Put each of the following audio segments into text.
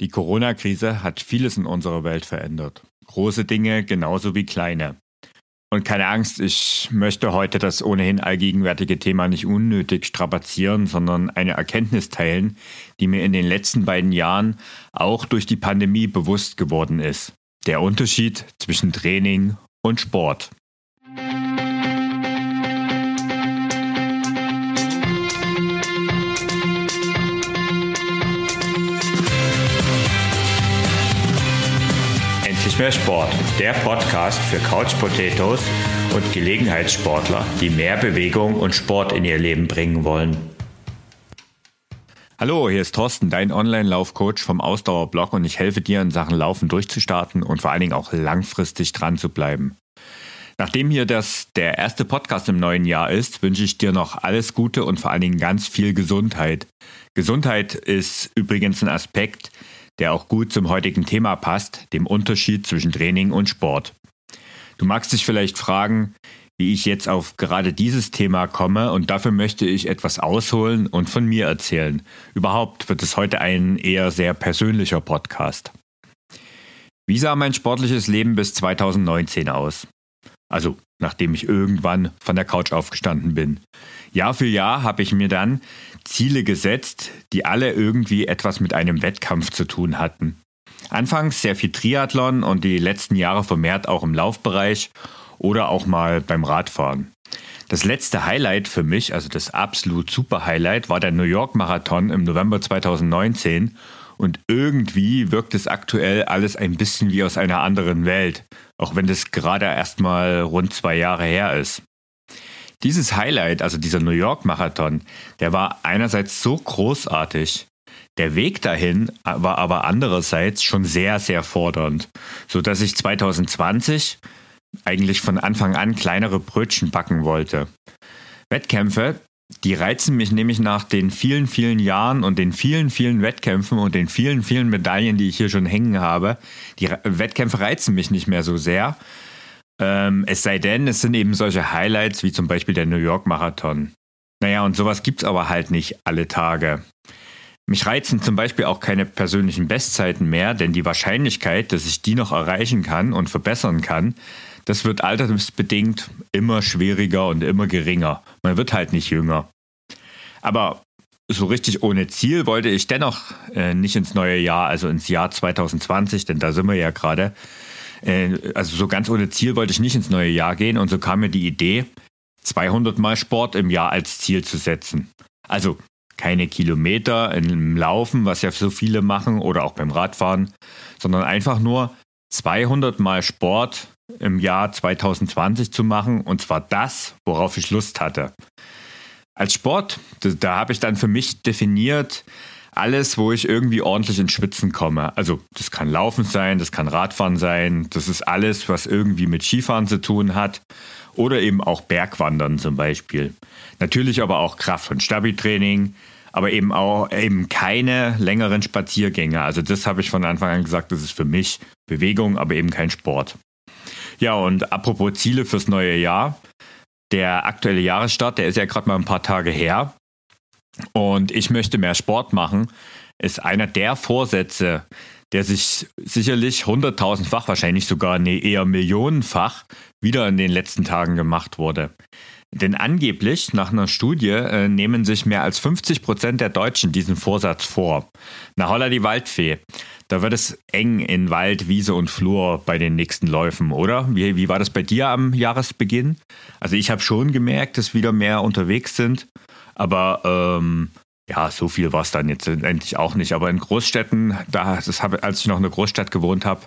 Die Corona-Krise hat vieles in unserer Welt verändert. Große Dinge genauso wie kleine. Und keine Angst, ich möchte heute das ohnehin allgegenwärtige Thema nicht unnötig strapazieren, sondern eine Erkenntnis teilen, die mir in den letzten beiden Jahren auch durch die Pandemie bewusst geworden ist. Der Unterschied zwischen Training und Sport. Endlich mehr Sport, der Podcast für Couch Potatoes und Gelegenheitssportler, die mehr Bewegung und Sport in ihr Leben bringen wollen. Hallo, hier ist Thorsten, dein Online-Laufcoach vom Ausdauerblog und ich helfe dir in Sachen Laufen durchzustarten und vor allen Dingen auch langfristig dran zu bleiben. Nachdem hier das der erste Podcast im neuen Jahr ist, wünsche ich dir noch alles Gute und vor allen Dingen ganz viel Gesundheit. Gesundheit ist übrigens ein Aspekt, der auch gut zum heutigen Thema passt, dem Unterschied zwischen Training und Sport. Du magst dich vielleicht fragen, wie ich jetzt auf gerade dieses Thema komme und dafür möchte ich etwas ausholen und von mir erzählen. Überhaupt wird es heute ein eher sehr persönlicher Podcast. Wie sah mein sportliches Leben bis 2019 aus? Also nachdem ich irgendwann von der Couch aufgestanden bin. Jahr für Jahr habe ich mir dann Ziele gesetzt, die alle irgendwie etwas mit einem Wettkampf zu tun hatten. Anfangs sehr viel Triathlon und die letzten Jahre vermehrt auch im Laufbereich oder auch mal beim Radfahren. Das letzte Highlight für mich, also das absolut super Highlight, war der New York Marathon im November 2019 und irgendwie wirkt es aktuell alles ein bisschen wie aus einer anderen Welt, auch wenn das gerade erst mal rund zwei Jahre her ist. Dieses Highlight, also dieser New York Marathon, der war einerseits so großartig, der Weg dahin war aber andererseits schon sehr, sehr fordernd, sodass ich 2020 eigentlich von Anfang an kleinere Brötchen backen wollte. Wettkämpfe, die reizen mich nämlich nach den vielen, vielen Jahren und den vielen, vielen Wettkämpfen und den vielen, vielen Medaillen, die ich hier schon hängen habe. Die Wettkämpfe reizen mich nicht mehr so sehr, ähm, es sei denn, es sind eben solche Highlights wie zum Beispiel der New York Marathon. Naja, und sowas gibt es aber halt nicht alle Tage. Mich reizen zum Beispiel auch keine persönlichen Bestzeiten mehr, denn die Wahrscheinlichkeit, dass ich die noch erreichen kann und verbessern kann, das wird altersbedingt immer schwieriger und immer geringer. Man wird halt nicht jünger. Aber so richtig ohne Ziel wollte ich dennoch äh, nicht ins neue Jahr, also ins Jahr 2020, denn da sind wir ja gerade, also so ganz ohne Ziel wollte ich nicht ins neue Jahr gehen und so kam mir die Idee, 200 Mal Sport im Jahr als Ziel zu setzen. Also keine Kilometer im Laufen, was ja so viele machen oder auch beim Radfahren, sondern einfach nur 200 Mal Sport im Jahr 2020 zu machen und zwar das, worauf ich Lust hatte. Als Sport, da, da habe ich dann für mich definiert, alles, wo ich irgendwie ordentlich ins Schwitzen komme. Also das kann Laufen sein, das kann Radfahren sein, das ist alles, was irgendwie mit Skifahren zu tun hat oder eben auch Bergwandern zum Beispiel. Natürlich aber auch Kraft- und Stabi-Training, aber eben auch eben keine längeren Spaziergänge. Also das habe ich von Anfang an gesagt, das ist für mich Bewegung, aber eben kein Sport. Ja, und apropos Ziele fürs neue Jahr. Der aktuelle Jahresstart, der ist ja gerade mal ein paar Tage her und ich möchte mehr Sport machen, ist einer der Vorsätze, der sich sicherlich hunderttausendfach, wahrscheinlich sogar nee, eher millionenfach wieder in den letzten Tagen gemacht wurde. Denn angeblich, nach einer Studie, äh, nehmen sich mehr als 50 Prozent der Deutschen diesen Vorsatz vor. Na holla die Waldfee. Da wird es eng in Wald, Wiese und Flur bei den nächsten Läufen, oder? Wie, wie war das bei dir am Jahresbeginn? Also ich habe schon gemerkt, dass wieder mehr unterwegs sind. Aber ähm, ja, so viel war es dann jetzt endlich auch nicht. Aber in Großstädten, da, das hab, als ich noch in einer Großstadt gewohnt habe,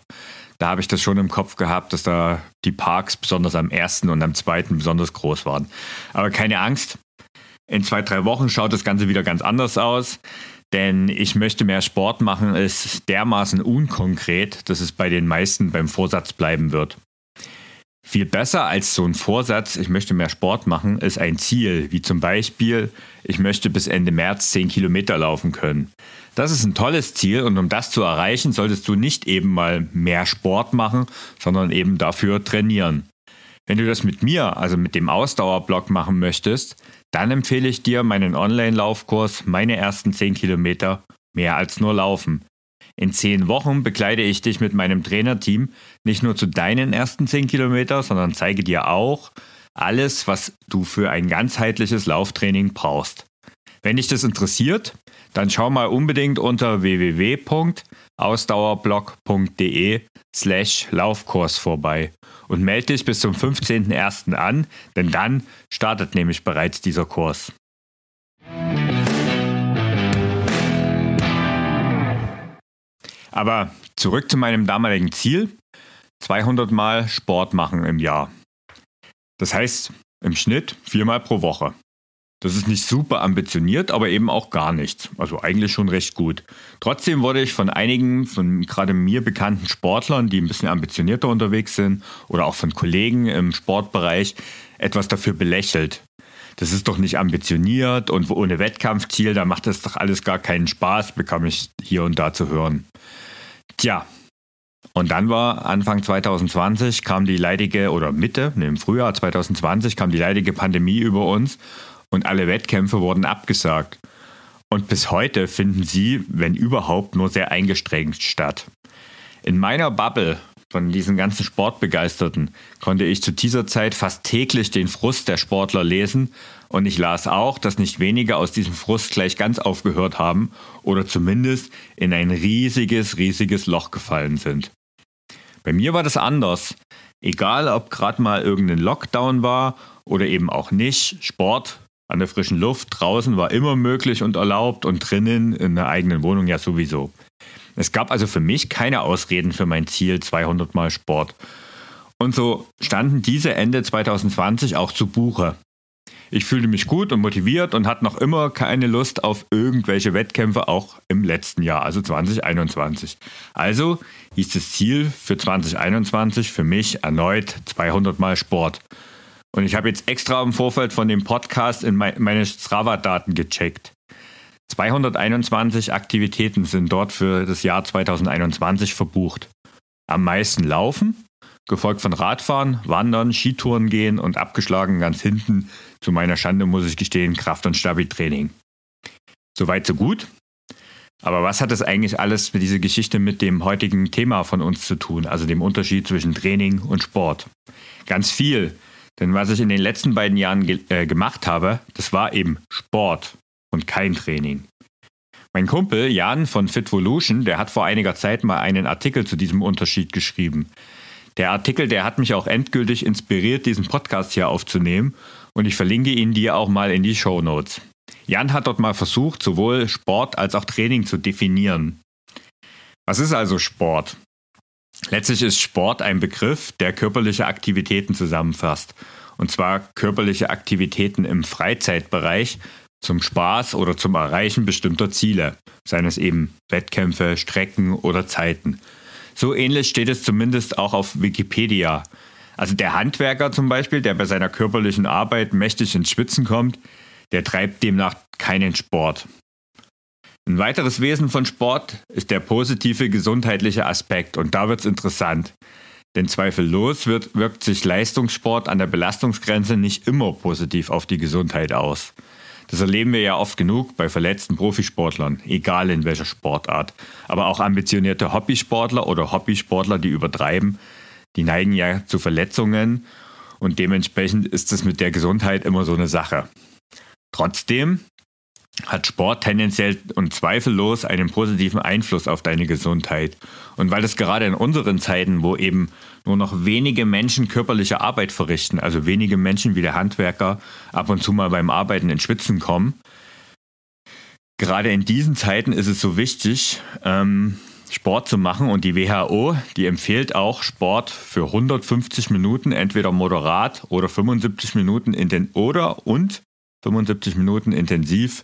da habe ich das schon im Kopf gehabt, dass da die Parks besonders am ersten und am zweiten besonders groß waren. Aber keine Angst, in zwei, drei Wochen schaut das Ganze wieder ganz anders aus. Denn ich möchte mehr Sport machen, ist dermaßen unkonkret, dass es bei den meisten beim Vorsatz bleiben wird. Viel besser als so ein Vorsatz, ich möchte mehr Sport machen, ist ein Ziel, wie zum Beispiel, ich möchte bis Ende März 10 Kilometer laufen können. Das ist ein tolles Ziel und um das zu erreichen, solltest du nicht eben mal mehr Sport machen, sondern eben dafür trainieren. Wenn du das mit mir, also mit dem Ausdauerblock machen möchtest, dann empfehle ich dir meinen Online-Laufkurs, meine ersten 10 Kilometer, mehr als nur laufen. In zehn Wochen begleite ich dich mit meinem Trainerteam nicht nur zu deinen ersten zehn Kilometer, sondern zeige dir auch alles, was du für ein ganzheitliches Lauftraining brauchst. Wenn dich das interessiert, dann schau mal unbedingt unter www.ausdauerblog.de slash Laufkurs vorbei und melde dich bis zum 15.01. an, denn dann startet nämlich bereits dieser Kurs. Aber zurück zu meinem damaligen Ziel, 200 Mal Sport machen im Jahr. Das heißt im Schnitt viermal pro Woche. Das ist nicht super ambitioniert, aber eben auch gar nichts. Also eigentlich schon recht gut. Trotzdem wurde ich von einigen, von gerade mir bekannten Sportlern, die ein bisschen ambitionierter unterwegs sind, oder auch von Kollegen im Sportbereich, etwas dafür belächelt. Das ist doch nicht ambitioniert und ohne Wettkampfziel, da macht das doch alles gar keinen Spaß, bekam ich hier und da zu hören. Tja, und dann war Anfang 2020 kam die leidige, oder Mitte, ne, im Frühjahr 2020 kam die leidige Pandemie über uns und alle Wettkämpfe wurden abgesagt. Und bis heute finden sie, wenn überhaupt, nur sehr eingestrengt statt. In meiner Bubble von diesen ganzen Sportbegeisterten konnte ich zu dieser Zeit fast täglich den Frust der Sportler lesen und ich las auch, dass nicht wenige aus diesem Frust gleich ganz aufgehört haben oder zumindest in ein riesiges, riesiges Loch gefallen sind. Bei mir war das anders. Egal, ob gerade mal irgendein Lockdown war oder eben auch nicht, Sport an der frischen Luft draußen war immer möglich und erlaubt und drinnen in der eigenen Wohnung ja sowieso. Es gab also für mich keine Ausreden für mein Ziel 200 Mal Sport. Und so standen diese Ende 2020 auch zu Buche. Ich fühlte mich gut und motiviert und hatte noch immer keine Lust auf irgendwelche Wettkämpfe, auch im letzten Jahr, also 2021. Also hieß das Ziel für 2021 für mich erneut 200 Mal Sport. Und ich habe jetzt extra im Vorfeld von dem Podcast in meine Strava-Daten gecheckt. 221 Aktivitäten sind dort für das Jahr 2021 verbucht. Am meisten Laufen, gefolgt von Radfahren, Wandern, Skitouren gehen und abgeschlagen ganz hinten, zu meiner Schande muss ich gestehen, Kraft- und Stabi-Training. Soweit so gut. Aber was hat das eigentlich alles mit dieser Geschichte mit dem heutigen Thema von uns zu tun, also dem Unterschied zwischen Training und Sport? Ganz viel, denn was ich in den letzten beiden Jahren ge äh, gemacht habe, das war eben Sport und kein Training. Mein Kumpel Jan von Fitvolution, der hat vor einiger Zeit mal einen Artikel zu diesem Unterschied geschrieben. Der Artikel, der hat mich auch endgültig inspiriert, diesen Podcast hier aufzunehmen und ich verlinke ihn dir auch mal in die Show Notes. Jan hat dort mal versucht, sowohl Sport als auch Training zu definieren. Was ist also Sport? Letztlich ist Sport ein Begriff, der körperliche Aktivitäten zusammenfasst. Und zwar körperliche Aktivitäten im Freizeitbereich zum Spaß oder zum Erreichen bestimmter Ziele, seien es eben Wettkämpfe, Strecken oder Zeiten. So ähnlich steht es zumindest auch auf Wikipedia. Also der Handwerker zum Beispiel, der bei seiner körperlichen Arbeit mächtig ins Schwitzen kommt, der treibt demnach keinen Sport. Ein weiteres Wesen von Sport ist der positive gesundheitliche Aspekt und da wird es interessant. Denn zweifellos wird, wirkt sich Leistungssport an der Belastungsgrenze nicht immer positiv auf die Gesundheit aus. Das erleben wir ja oft genug bei verletzten Profisportlern, egal in welcher Sportart. Aber auch ambitionierte Hobbysportler oder Hobbysportler, die übertreiben, die neigen ja zu Verletzungen und dementsprechend ist es mit der Gesundheit immer so eine Sache. Trotzdem hat Sport tendenziell und zweifellos einen positiven Einfluss auf deine Gesundheit. Und weil es gerade in unseren Zeiten, wo eben nur noch wenige Menschen körperliche Arbeit verrichten, also wenige Menschen wie der Handwerker ab und zu mal beim Arbeiten in Schwitzen kommen, gerade in diesen Zeiten ist es so wichtig, ähm, Sport zu machen. Und die WHO, die empfiehlt auch Sport für 150 Minuten, entweder moderat oder 75 Minuten in den oder und 75 Minuten intensiv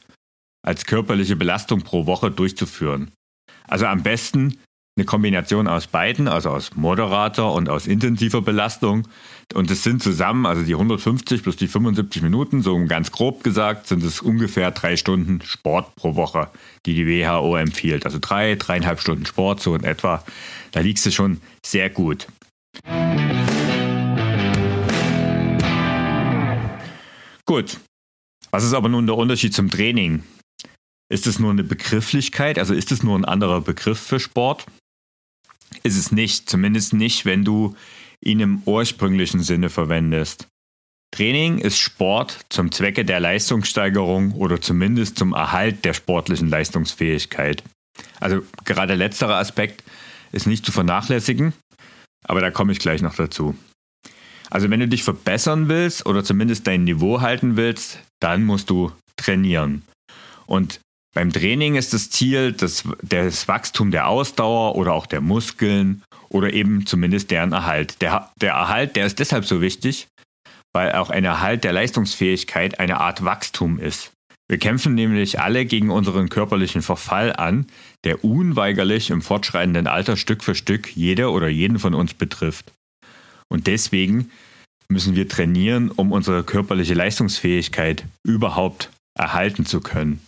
als körperliche Belastung pro Woche durchzuführen. Also am besten eine Kombination aus beiden, also aus moderater und aus intensiver Belastung. Und es sind zusammen, also die 150 plus die 75 Minuten, so ganz grob gesagt, sind es ungefähr drei Stunden Sport pro Woche, die die WHO empfiehlt. Also drei, dreieinhalb Stunden Sport, so in etwa. Da liegst du schon sehr gut. Gut. Was ist aber nun der Unterschied zum Training? Ist es nur eine Begrifflichkeit? Also ist es nur ein anderer Begriff für Sport? Ist es nicht, zumindest nicht, wenn du ihn im ursprünglichen Sinne verwendest. Training ist Sport zum Zwecke der Leistungssteigerung oder zumindest zum Erhalt der sportlichen Leistungsfähigkeit. Also gerade letzterer Aspekt ist nicht zu vernachlässigen, aber da komme ich gleich noch dazu. Also wenn du dich verbessern willst oder zumindest dein Niveau halten willst, dann musst du trainieren. Und beim Training ist das Ziel das, das Wachstum der Ausdauer oder auch der Muskeln oder eben zumindest deren Erhalt. Der, der Erhalt, der ist deshalb so wichtig, weil auch ein Erhalt der Leistungsfähigkeit eine Art Wachstum ist. Wir kämpfen nämlich alle gegen unseren körperlichen Verfall an, der unweigerlich im fortschreitenden Alter Stück für Stück jede oder jeden von uns betrifft. Und deswegen müssen wir trainieren, um unsere körperliche Leistungsfähigkeit überhaupt erhalten zu können.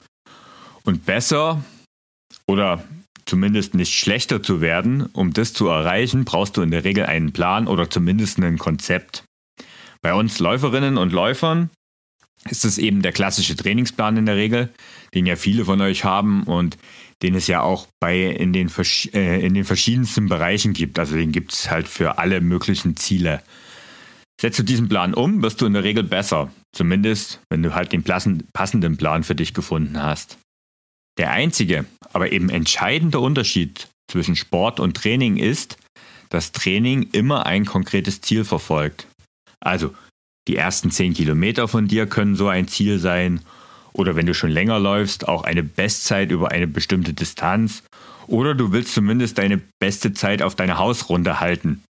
Und besser oder zumindest nicht schlechter zu werden, um das zu erreichen, brauchst du in der Regel einen Plan oder zumindest ein Konzept. Bei uns Läuferinnen und Läufern ist es eben der klassische Trainingsplan in der Regel, den ja viele von euch haben und den es ja auch bei in den, äh, in den verschiedensten Bereichen gibt. Also den gibt es halt für alle möglichen Ziele. Setzt du diesen Plan um, wirst du in der Regel besser. Zumindest, wenn du halt den passenden Plan für dich gefunden hast. Der einzige, aber eben entscheidende Unterschied zwischen Sport und Training ist, dass Training immer ein konkretes Ziel verfolgt. Also die ersten 10 Kilometer von dir können so ein Ziel sein oder wenn du schon länger läufst, auch eine Bestzeit über eine bestimmte Distanz oder du willst zumindest deine beste Zeit auf deiner Hausrunde halten.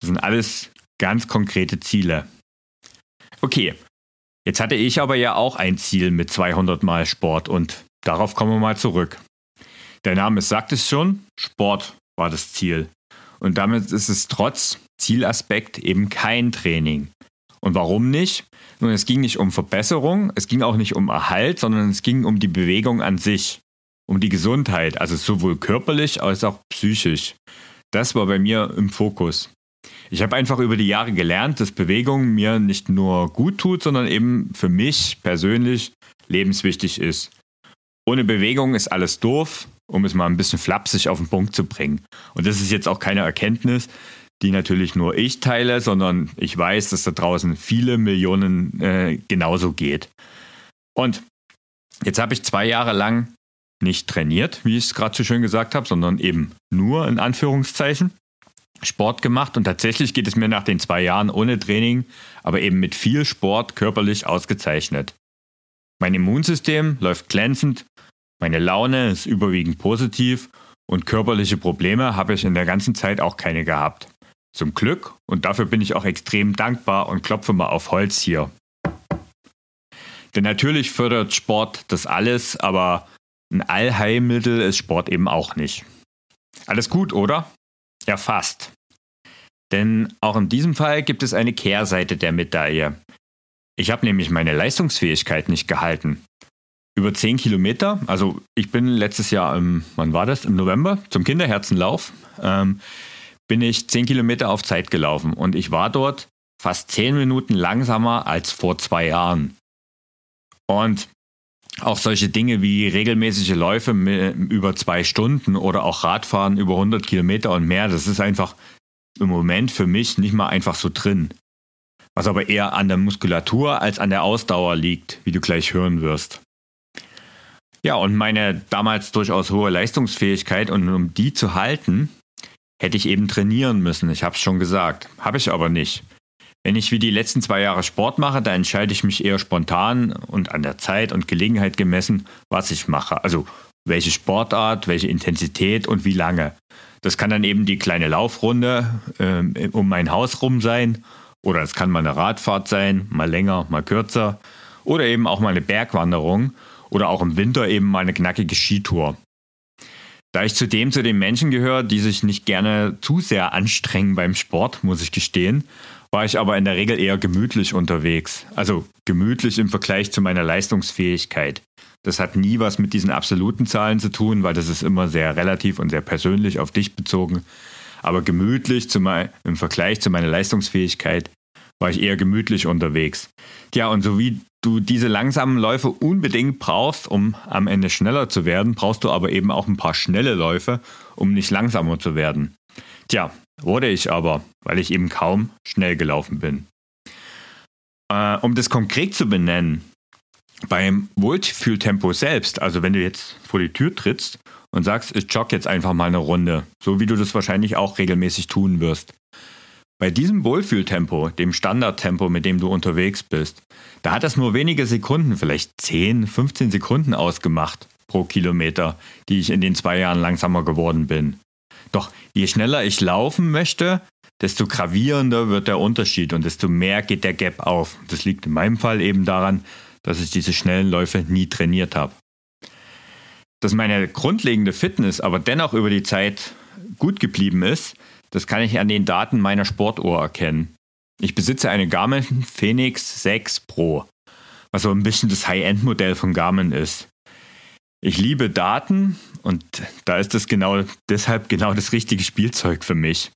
Das sind alles ganz konkrete Ziele. Okay, jetzt hatte ich aber ja auch ein Ziel mit 200 Mal Sport und darauf kommen wir mal zurück. Der Name sagt es schon, Sport war das Ziel. Und damit ist es trotz Zielaspekt eben kein Training. Und warum nicht? Nun, es ging nicht um Verbesserung, es ging auch nicht um Erhalt, sondern es ging um die Bewegung an sich, um die Gesundheit, also sowohl körperlich als auch psychisch. Das war bei mir im Fokus. Ich habe einfach über die Jahre gelernt, dass Bewegung mir nicht nur gut tut, sondern eben für mich persönlich lebenswichtig ist. Ohne Bewegung ist alles doof, um es mal ein bisschen flapsig auf den Punkt zu bringen. Und das ist jetzt auch keine Erkenntnis, die natürlich nur ich teile, sondern ich weiß, dass da draußen viele Millionen äh, genauso geht. Und jetzt habe ich zwei Jahre lang nicht trainiert, wie ich es gerade so schön gesagt habe, sondern eben nur in Anführungszeichen Sport gemacht. Und tatsächlich geht es mir nach den zwei Jahren ohne Training, aber eben mit viel Sport körperlich ausgezeichnet. Mein Immunsystem läuft glänzend, meine Laune ist überwiegend positiv und körperliche Probleme habe ich in der ganzen Zeit auch keine gehabt. Zum Glück und dafür bin ich auch extrem dankbar und klopfe mal auf Holz hier. Denn natürlich fördert Sport das alles, aber ein Allheilmittel ist Sport eben auch nicht. Alles gut, oder? Ja, fast. Denn auch in diesem Fall gibt es eine Kehrseite der Medaille. Ich habe nämlich meine Leistungsfähigkeit nicht gehalten. Über 10 Kilometer, also ich bin letztes Jahr im, wann war das? Im November zum Kinderherzenlauf. Ähm, bin ich 10 Kilometer auf Zeit gelaufen und ich war dort fast 10 Minuten langsamer als vor zwei Jahren. Und auch solche Dinge wie regelmäßige Läufe über zwei Stunden oder auch Radfahren über 100 Kilometer und mehr, das ist einfach im Moment für mich nicht mal einfach so drin. Was aber eher an der Muskulatur als an der Ausdauer liegt, wie du gleich hören wirst. Ja, und meine damals durchaus hohe Leistungsfähigkeit und um die zu halten, hätte ich eben trainieren müssen. Ich habe es schon gesagt. Habe ich aber nicht. Wenn ich wie die letzten zwei Jahre Sport mache, dann entscheide ich mich eher spontan und an der Zeit und Gelegenheit gemessen, was ich mache. Also welche Sportart, welche Intensität und wie lange. Das kann dann eben die kleine Laufrunde äh, um mein Haus rum sein. Oder es kann mal eine Radfahrt sein, mal länger, mal kürzer. Oder eben auch mal eine Bergwanderung. Oder auch im Winter eben mal eine knackige Skitour. Da ich zudem zu den Menschen gehöre, die sich nicht gerne zu sehr anstrengen beim Sport, muss ich gestehen, war ich aber in der Regel eher gemütlich unterwegs. Also gemütlich im Vergleich zu meiner Leistungsfähigkeit. Das hat nie was mit diesen absoluten Zahlen zu tun, weil das ist immer sehr relativ und sehr persönlich auf dich bezogen. Aber gemütlich zu mein, im Vergleich zu meiner Leistungsfähigkeit war ich eher gemütlich unterwegs. Ja, und so wie du diese langsamen Läufe unbedingt brauchst, um am Ende schneller zu werden, brauchst du aber eben auch ein paar schnelle Läufe, um nicht langsamer zu werden. Tja, wurde ich aber, weil ich eben kaum schnell gelaufen bin. Äh, um das konkret zu benennen, beim Wohlfühltempo selbst, also wenn du jetzt vor die Tür trittst und sagst, ich jogge jetzt einfach mal eine Runde, so wie du das wahrscheinlich auch regelmäßig tun wirst. Bei diesem Wohlfühltempo, dem Standardtempo, mit dem du unterwegs bist, da hat das nur wenige Sekunden, vielleicht 10, 15 Sekunden ausgemacht pro Kilometer, die ich in den zwei Jahren langsamer geworden bin. Doch je schneller ich laufen möchte, desto gravierender wird der Unterschied und desto mehr geht der Gap auf. Das liegt in meinem Fall eben daran, dass ich diese schnellen Läufe nie trainiert habe. Dass meine grundlegende Fitness aber dennoch über die Zeit gut geblieben ist, das kann ich an den Daten meiner Sportuhr erkennen. Ich besitze eine Garmin Phoenix 6 Pro, was so ein bisschen das High-End-Modell von Garmin ist. Ich liebe Daten und da ist das genau deshalb genau das richtige Spielzeug für mich.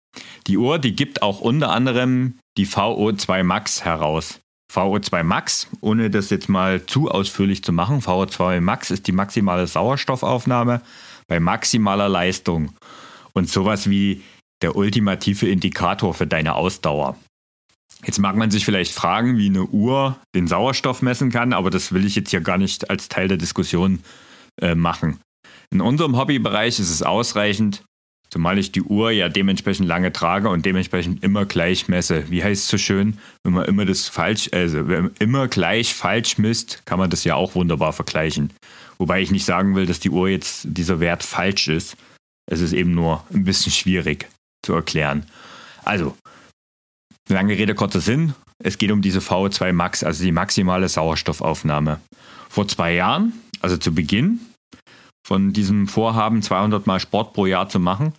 Die Uhr, die gibt auch unter anderem die VO2 Max heraus. VO2 Max, ohne das jetzt mal zu ausführlich zu machen, VO2 Max ist die maximale Sauerstoffaufnahme bei maximaler Leistung und sowas wie der ultimative Indikator für deine Ausdauer. Jetzt mag man sich vielleicht fragen, wie eine Uhr den Sauerstoff messen kann, aber das will ich jetzt hier gar nicht als Teil der Diskussion äh, machen. In unserem Hobbybereich ist es ausreichend, zumal ich die Uhr ja dementsprechend lange trage und dementsprechend immer gleich messe. Wie heißt es so schön, wenn man immer das falsch, also wenn man immer gleich falsch misst, kann man das ja auch wunderbar vergleichen. Wobei ich nicht sagen will, dass die Uhr jetzt dieser Wert falsch ist. Es ist eben nur ein bisschen schwierig zu erklären. Also, lange Rede, kurzer Sinn. Es geht um diese VO2 Max, also die maximale Sauerstoffaufnahme. Vor zwei Jahren also zu Beginn von diesem Vorhaben, 200 Mal Sport pro Jahr zu machen,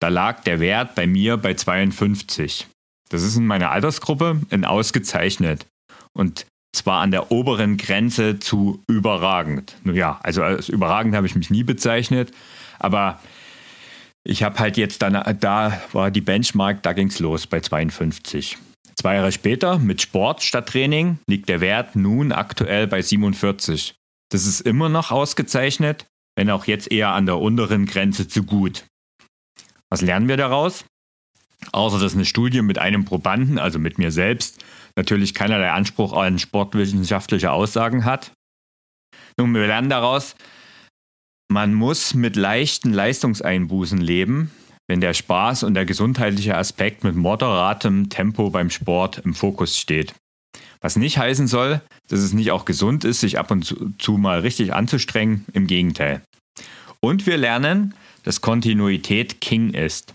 da lag der Wert bei mir bei 52. Das ist in meiner Altersgruppe ein ausgezeichnet und zwar an der oberen Grenze zu überragend. Nun ja, also als überragend habe ich mich nie bezeichnet, aber ich habe halt jetzt dann, da war die Benchmark, da ging es los bei 52. Zwei Jahre später mit Sport statt Training liegt der Wert nun aktuell bei 47. Das ist immer noch ausgezeichnet, wenn auch jetzt eher an der unteren Grenze zu gut. Was lernen wir daraus? Außer dass eine Studie mit einem Probanden, also mit mir selbst, natürlich keinerlei Anspruch an sportwissenschaftliche Aussagen hat. Nun, wir lernen daraus, man muss mit leichten Leistungseinbußen leben, wenn der Spaß und der gesundheitliche Aspekt mit moderatem Tempo beim Sport im Fokus steht. Was nicht heißen soll, dass es nicht auch gesund ist, sich ab und zu, mal richtig anzustrengen. Im Gegenteil. Und wir lernen, dass Kontinuität King ist.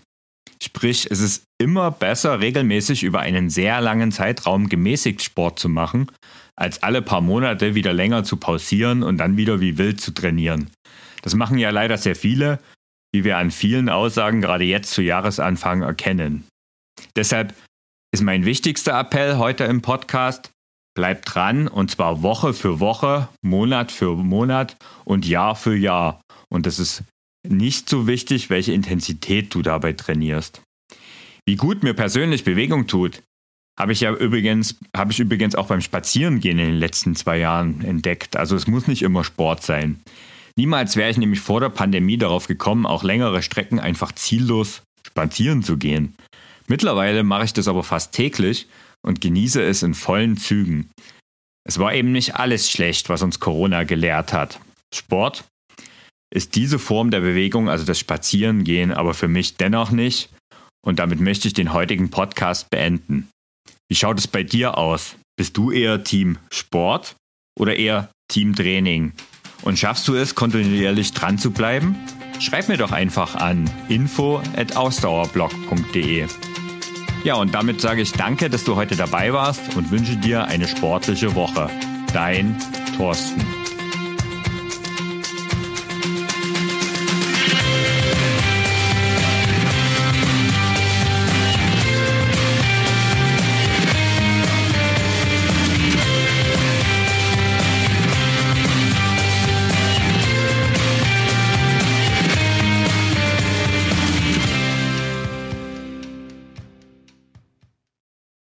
Sprich, es ist immer besser, regelmäßig über einen sehr langen Zeitraum gemäßigt Sport zu machen, als alle paar Monate wieder länger zu pausieren und dann wieder wie wild zu trainieren. Das machen ja leider sehr viele, wie wir an vielen Aussagen gerade jetzt zu Jahresanfang erkennen. Deshalb ist mein wichtigster Appell heute im Podcast, bleib dran und zwar Woche für Woche, Monat für Monat und Jahr für Jahr. Und es ist nicht so wichtig, welche Intensität du dabei trainierst. Wie gut mir persönlich Bewegung tut, habe ich ja übrigens, habe ich übrigens auch beim Spazierengehen in den letzten zwei Jahren entdeckt. Also es muss nicht immer Sport sein. Niemals wäre ich nämlich vor der Pandemie darauf gekommen, auch längere Strecken einfach ziellos spazieren zu gehen. Mittlerweile mache ich das aber fast täglich und genieße es in vollen Zügen. Es war eben nicht alles schlecht, was uns Corona gelehrt hat. Sport ist diese Form der Bewegung, also das Spazierengehen, aber für mich dennoch nicht. Und damit möchte ich den heutigen Podcast beenden. Wie schaut es bei dir aus? Bist du eher Team Sport oder eher Team Training? Und schaffst du es, kontinuierlich dran zu bleiben? Schreib mir doch einfach an info@ausdauerblog.de. Ja, und damit sage ich danke, dass du heute dabei warst und wünsche dir eine sportliche Woche. Dein Thorsten.